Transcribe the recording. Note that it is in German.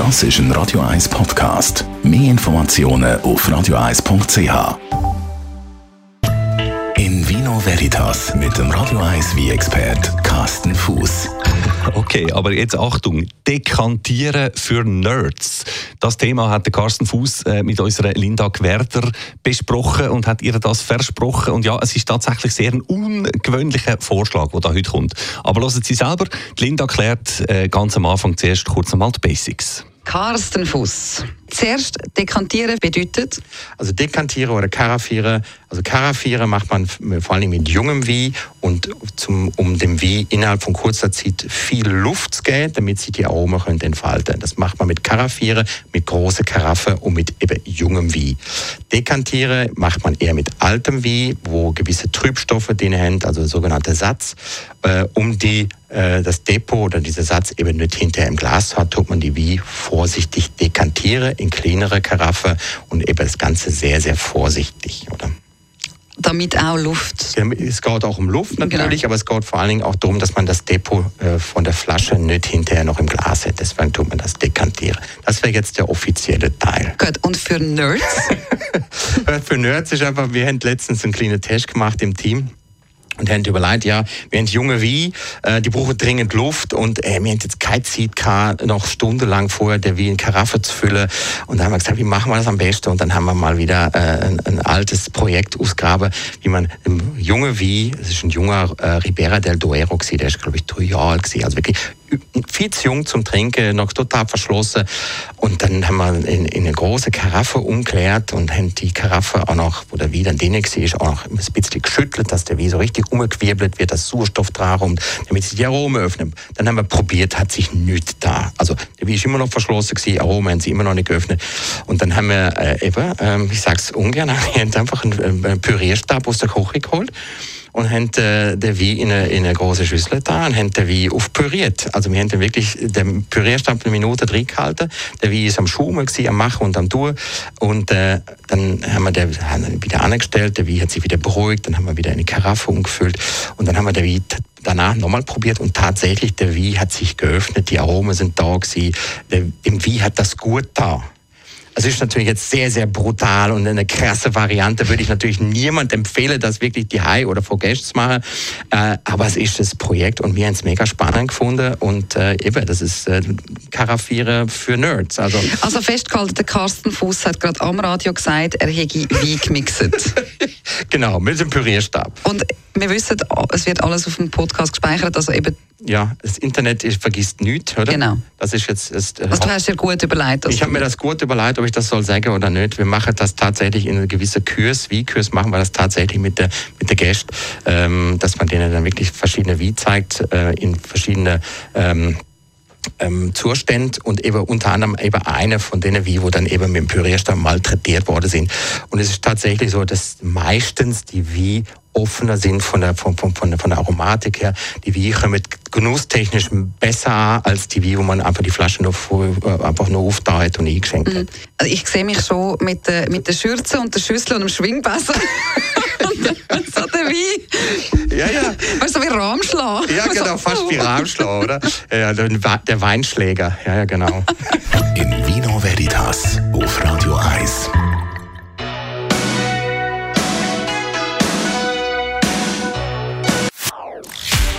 Das ist ein Radio 1 Podcast. Mehr Informationen auf radio1.ch. In Vino Veritas mit dem Radio 1 wie expert Carsten Fuß. Okay, aber jetzt Achtung, Dekantieren für Nerds. Das Thema hat Carsten Fuß äh, mit unserer Linda Gwerder besprochen und hat ihr das versprochen. Und ja, es ist tatsächlich sehr ein ungewöhnlicher Vorschlag, der da heute kommt. Aber hören Sie selber, Linda erklärt äh, ganz am Anfang zuerst kurz einmal die Basics. Carsten Fuß. Zuerst dekantieren bedeutet? Also dekantieren oder karaffieren. Also karaffieren macht man vor allem mit jungem Wie und zum, um dem Wie innerhalb von kurzer Zeit viel Luft zu geben, damit sich die Aromen können entfalten. Das macht man mit karaffieren, mit großen Karaffe und mit eben jungem Wie. Dekantieren macht man eher mit altem Wie, wo gewisse Trübstoffe drin haben, also sogenannte Satz, äh, um die äh, das Depot oder dieser Satz eben nicht hinterher im Glas hat, tut man die wie vorsichtig dekantieren in kleinere Karaffe und eben das Ganze sehr, sehr vorsichtig, oder? Damit auch Luft. Es geht auch um Luft natürlich, genau. aber es geht vor allen Dingen auch darum, dass man das Depot äh, von der Flasche nicht hinterher noch im Glas hat. Deswegen tut man das dekantieren. Das wäre jetzt der offizielle Teil. Gut, und für Nerds? für Nerds ist einfach, wir haben letztens einen kleinen Test gemacht im Team und haben überlegt, ja, wir haben junge wie, äh, die brauchen dringend Luft und äh, wir haben jetzt keine Zeit gehabt, noch stundenlang vorher der wie in Karaffe zu füllen. Und dann haben wir gesagt, wie machen wir das am besten? Und dann haben wir mal wieder äh, ein, ein, altes Projekt ausgraben, wie man im junge wie, das ist ein junger äh, Ribera del Duero gewesen, der ist glaube ich drei Jahre alt gewesen, also wirklich viel zu jung zum Trinken, noch total verschlossen. Und dann haben wir in, in eine große Karaffe umklärt und haben die Karaffe auch noch, wo der Wein dann drin war, auch noch ein bisschen geschüttelt, dass der Wein so richtig umgewirbelt wird, dass Sauerstoff dran damit sich die Aromen öffnen. Dann haben wir probiert, hat sich nichts da. Also der Wein ist immer noch verschlossen gewesen, Aromen haben sie immer noch nicht geöffnet. Und dann haben wir äh, eben, äh, ich es ungern, einfach einen, einen Pürierstab aus der Küche geholt und haben äh, den Wein in eine, in eine große Schüssel getan und haben den Wein aufpüriert. Also wir haben den wirklich, den Pürierstab eine Minute drin gehalten. Der Wein ist am Schummeln, am Machen und am Tun. Und äh, dann haben wir den haben wieder angestellt, der Wein hat sich wieder beruhigt, dann haben wir wieder eine Karaffe umgefüllt und dann haben wir den Wein danach nochmal probiert und tatsächlich der Wein hat sich geöffnet, die Aromen sind da gewesen, der, dem Wein hat das gut da. Das ist natürlich jetzt sehr, sehr brutal und eine krasse Variante. Würde ich natürlich niemand empfehlen, das wirklich die High oder zu machen. Äh, aber es ist das Projekt und wir haben es mega spannend gefunden. Und äh, eben, das ist äh, Karaffiere für Nerds. Also, also festgehalten, der Carsten Fuß hat gerade am Radio gesagt, er hätte Wein gemixt. genau, mit dem Pürierstab. Und wir wissen, es wird alles auf dem Podcast gespeichert, also eben ja, das Internet vergisst nichts, oder? Genau. Das ist jetzt, ist, also du hast dir gut überlegt. Ich habe mir das gut überlegt, ob ich das soll sagen oder nicht. Wir machen das tatsächlich in einer gewissen Kurs. Wie Kurs machen wir das tatsächlich mit der, mit der Gästen, ähm, dass man denen dann wirklich verschiedene Wie zeigt, äh, in verschiedene ähm, ähm, Zustände und eben unter anderem eben eine von denen, wie wo dann eben mit dem Pürierstab malträtiert worden sind. Und es ist tatsächlich so, dass meistens die Wie offener sind von der, von, von, von, der Aromatik her. Die Wie kommen genusstechnisch besser als die Wie, wo man einfach die Flasche noch äh, einfach nur auftaut und eingeschenkt hat. Mhm. Also ich sehe mich schon mit der, mit der Schürze und der Schüssel und dem Schwingbessen. so der Wein. Ja, ja. Weißt du, wie Rahmschlag. Ja, genau, fast wie Rahmschlag, oder? Ja, der Weinschläger. Ja, ja, genau. In Vino Veritas auf Radio 1.